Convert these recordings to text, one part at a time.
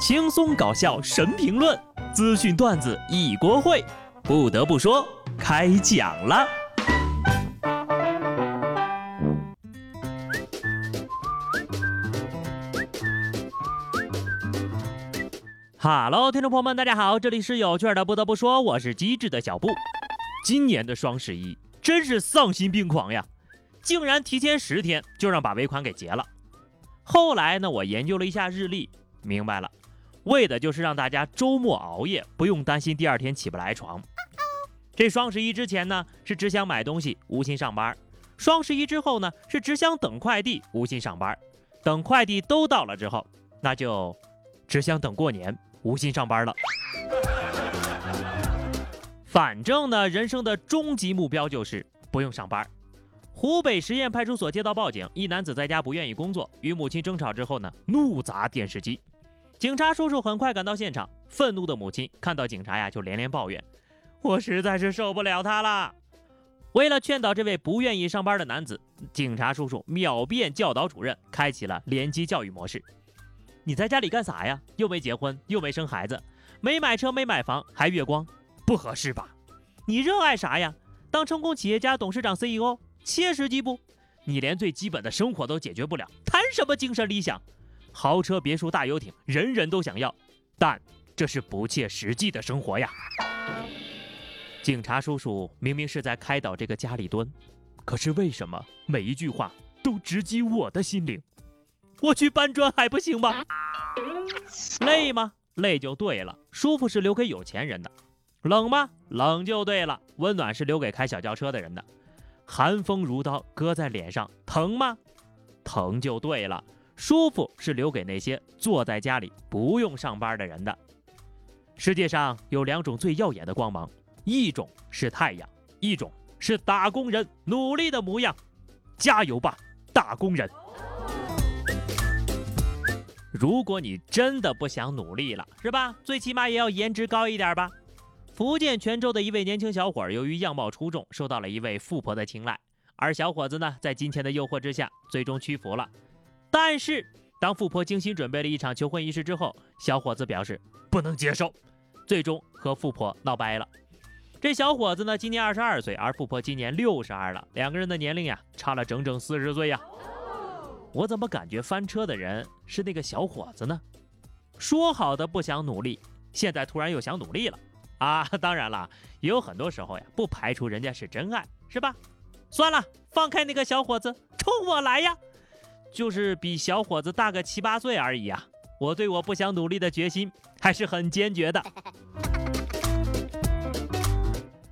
轻松搞笑神评论，资讯段子一锅烩。不得不说，开讲了。哈喽，听众朋友们，大家好，这里是有趣的。不得不说，我是机智的小布。今年的双十一真是丧心病狂呀，竟然提前十天就让把尾款给结了。后来呢，我研究了一下日历，明白了，为的就是让大家周末熬夜，不用担心第二天起不来床。这双十一之前呢，是只想买东西，无心上班；双十一之后呢，是只想等快递，无心上班。等快递都到了之后，那就只想等过年。无心上班了，反正呢，人生的终极目标就是不用上班。湖北十堰派出所接到报警，一男子在家不愿意工作，与母亲争吵之后呢，怒砸电视机。警察叔叔很快赶到现场，愤怒的母亲看到警察呀，就连连抱怨：“我实在是受不了他了。”为了劝导这位不愿意上班的男子，警察叔叔秒变教导主任，开启了联机教育模式。你在家里干啥呀？又没结婚，又没生孩子，没买车，没买房，还月光，不合适吧？你热爱啥呀？当成功企业家、董事长、CEO，切实际不？你连最基本的生活都解决不了，谈什么精神理想？豪车、别墅、大游艇，人人都想要，但这是不切实际的生活呀！警察叔叔明明是在开导这个家里蹲，可是为什么每一句话都直击我的心灵？我去搬砖还不行吗？累吗？累就对了。舒服是留给有钱人的。冷吗？冷就对了。温暖是留给开小轿车的人的。寒风如刀割在脸上，疼吗？疼就对了。舒服是留给那些坐在家里不用上班的人的。世界上有两种最耀眼的光芒，一种是太阳，一种是打工人努力的模样。加油吧，打工人！如果你真的不想努力了，是吧？最起码也要颜值高一点吧。福建泉州的一位年轻小伙，由于样貌出众，受到了一位富婆的青睐。而小伙子呢，在金钱的诱惑之下，最终屈服了。但是，当富婆精心准备了一场求婚仪式之后，小伙子表示不能接受，最终和富婆闹掰了。这小伙子呢，今年二十二岁，而富婆今年六十二了，两个人的年龄呀，差了整整四十岁呀。我怎么感觉翻车的人是那个小伙子呢？说好的不想努力，现在突然又想努力了啊！当然了，也有很多时候呀，不排除人家是真爱，是吧？算了，放开那个小伙子，冲我来呀！就是比小伙子大个七八岁而已啊！我对我不想努力的决心还是很坚决的。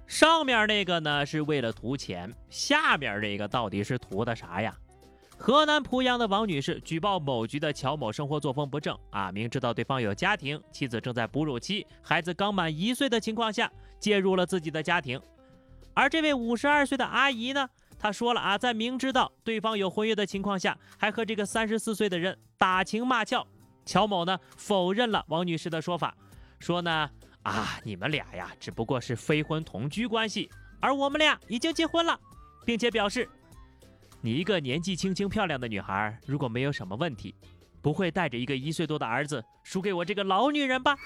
上面那个呢是为了图钱，下面这个到底是图的啥呀？河南濮阳的王女士举报某局的乔某生活作风不正啊，明知道对方有家庭，妻子正在哺乳期，孩子刚满一岁的情况下，介入了自己的家庭。而这位五十二岁的阿姨呢，他说了啊，在明知道对方有婚约的情况下，还和这个三十四岁的人打情骂俏。乔某呢否认了王女士的说法，说呢啊，你们俩呀只不过是非婚同居关系，而我们俩已经结婚了，并且表示。你一个年纪轻轻漂亮的女孩，如果没有什么问题，不会带着一个一岁多的儿子输给我这个老女人吧？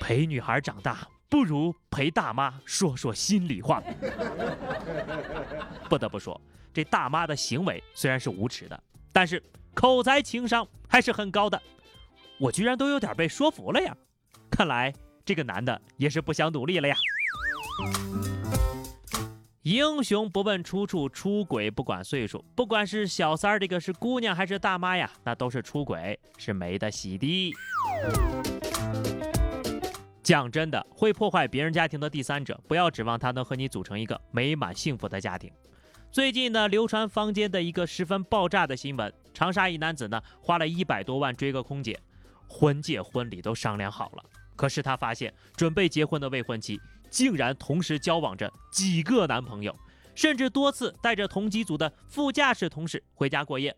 陪女孩长大，不如陪大妈说说心里话。不得不说，这大妈的行为虽然是无耻的，但是口才情商还是很高的。我居然都有点被说服了呀！看来这个男的也是不想努力了呀。英雄不问出处，出轨不管岁数。不管是小三儿，这个是姑娘还是大妈呀，那都是出轨，是没得洗的。讲真的，会破坏别人家庭的第三者，不要指望他能和你组成一个美满幸福的家庭。最近呢，流传坊间的一个十分爆炸的新闻：长沙一男子呢，花了一百多万追个空姐，婚戒、婚礼都商量好了，可是他发现准备结婚的未婚妻。竟然同时交往着几个男朋友，甚至多次带着同机组的副驾驶同事回家过夜。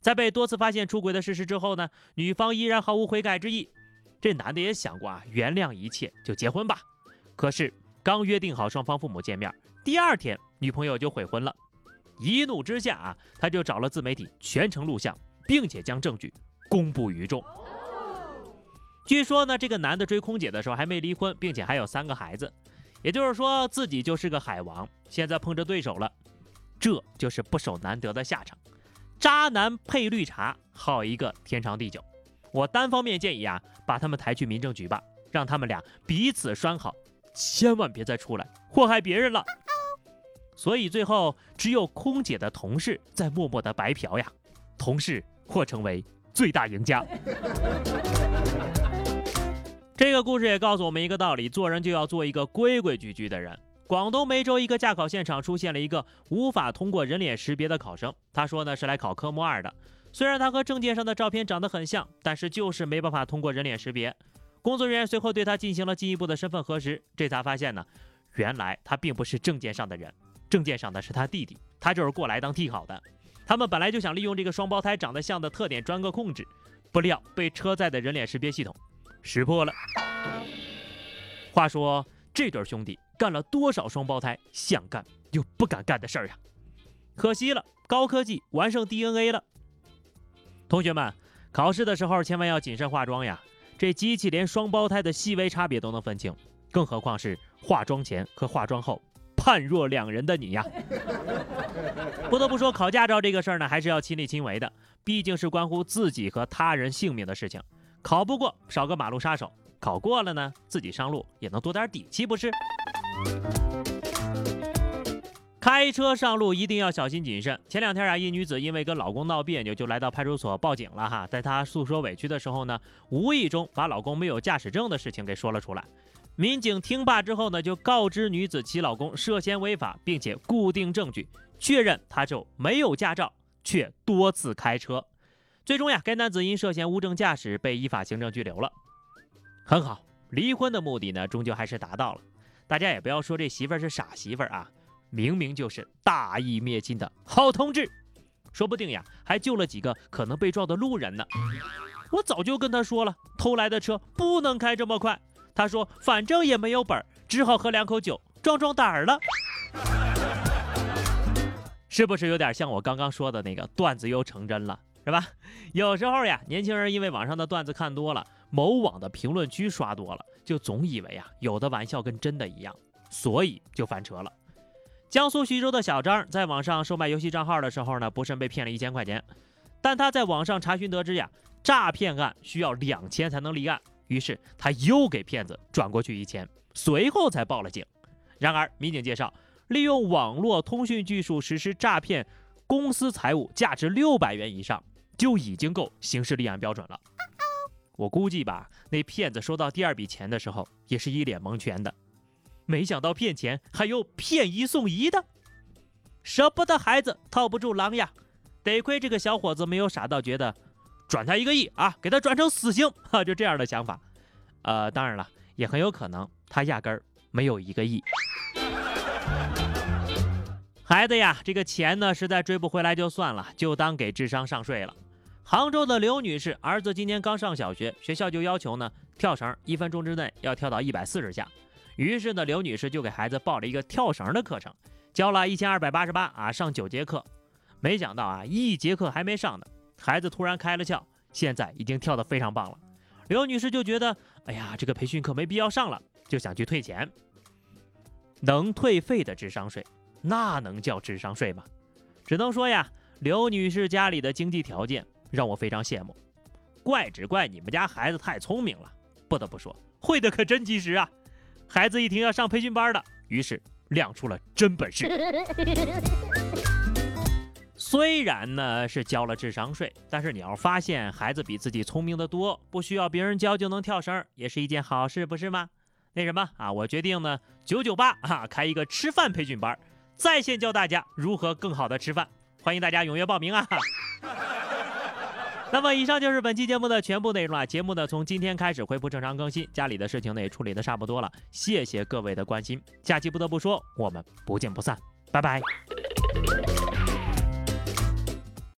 在被多次发现出轨的事实之后呢，女方依然毫无悔改之意。这男的也想过啊，原谅一切就结婚吧。可是刚约定好双方父母见面，第二天女朋友就悔婚了。一怒之下啊，他就找了自媒体全程录像，并且将证据公布于众。据说呢，这个男的追空姐的时候还没离婚，并且还有三个孩子，也就是说自己就是个海王。现在碰着对手了，这就是不守难得的下场。渣男配绿茶，好一个天长地久。我单方面建议啊，把他们抬去民政局吧，让他们俩彼此拴好，千万别再出来祸害别人了。所以最后只有空姐的同事在默默的白嫖呀，同事或成为最大赢家。这个故事也告诉我们一个道理：做人就要做一个规规矩矩的人。广东梅州一个驾考现场出现了一个无法通过人脸识别的考生，他说呢是来考科目二的。虽然他和证件上的照片长得很像，但是就是没办法通过人脸识别。工作人员随后对他进行了进一步的身份核实，这才发现呢，原来他并不是证件上的人，证件上的是他弟弟，他就是过来当替考的。他们本来就想利用这个双胞胎长得像的特点钻个空子，不料被车载的人脸识别系统。识破了。话说这对兄弟干了多少双胞胎想干又不敢干的事儿呀？可惜了，高科技完胜 DNA 了。同学们，考试的时候千万要谨慎化妆呀！这机器连双胞胎的细微差别都能分清，更何况是化妆前和化妆后判若两人的你呀！不得不说，考驾照这个事儿呢，还是要亲力亲为的，毕竟是关乎自己和他人性命的事情。考不过，少个马路杀手；考过了呢，自己上路也能多点底气，不是？开车上路一定要小心谨慎。前两天啊，一女子因为跟老公闹别扭，就来到派出所报警了哈。在她诉说委屈的时候呢，无意中把老公没有驾驶证的事情给说了出来。民警听罢之后呢，就告知女子其老公涉嫌违法，并且固定证据，确认他就没有驾照，却多次开车。最终呀，该男子因涉嫌无证驾驶被依法行政拘留了。很好，离婚的目的呢，终究还是达到了。大家也不要说这媳妇儿是傻媳妇儿啊，明明就是大义灭亲的好同志，说不定呀，还救了几个可能被撞的路人呢。我早就跟他说了，偷来的车不能开这么快。他说反正也没有本，只好喝两口酒壮壮胆儿了。是不是有点像我刚刚说的那个段子又成真了？是吧？有时候呀，年轻人因为网上的段子看多了，某网的评论区刷多了，就总以为啊，有的玩笑跟真的一样，所以就翻车了。江苏徐州的小张在网上售卖游戏账号的时候呢，不慎被骗了一千块钱。但他在网上查询得知呀，诈骗案需要两千才能立案，于是他又给骗子转过去一千，随后才报了警。然而，民警介绍，利用网络通讯技术实施诈骗，公司财物价值六百元以上。就已经够刑事立案标准了。我估计吧，那骗子收到第二笔钱的时候，也是一脸蒙圈的。没想到骗钱还有骗一送一的，舍不得孩子套不住狼呀！得亏这个小伙子没有傻到觉得转他一个亿啊，给他转成死刑哈，就这样的想法。呃，当然了，也很有可能他压根儿没有一个亿。孩子呀，这个钱呢，实在追不回来就算了，就当给智商上税了。杭州的刘女士儿子今年刚上小学，学校就要求呢跳绳一分钟之内要跳到一百四十下。于是呢，刘女士就给孩子报了一个跳绳的课程，交了一千二百八十八啊，上九节课。没想到啊，一节课还没上呢，孩子突然开了窍，现在已经跳得非常棒了。刘女士就觉得，哎呀，这个培训课没必要上了，就想去退钱。能退费的智商税，那能叫智商税吗？只能说呀，刘女士家里的经济条件。让我非常羡慕，怪只怪你们家孩子太聪明了。不得不说，会的可真及时啊！孩子一听要上培训班的，于是亮出了真本事。虽然呢是交了智商税，但是你要发现孩子比自己聪明的多，不需要别人教就能跳绳，也是一件好事，不是吗？那什么啊，我决定呢，九九八啊，开一个吃饭培训班，在线教大家如何更好的吃饭，欢迎大家踊跃报名啊！那么以上就是本期节目的全部内容了。节目呢从今天开始恢复正常更新，家里的事情呢也处理的差不多了。谢谢各位的关心，下期不得不说，我们不见不散，拜拜。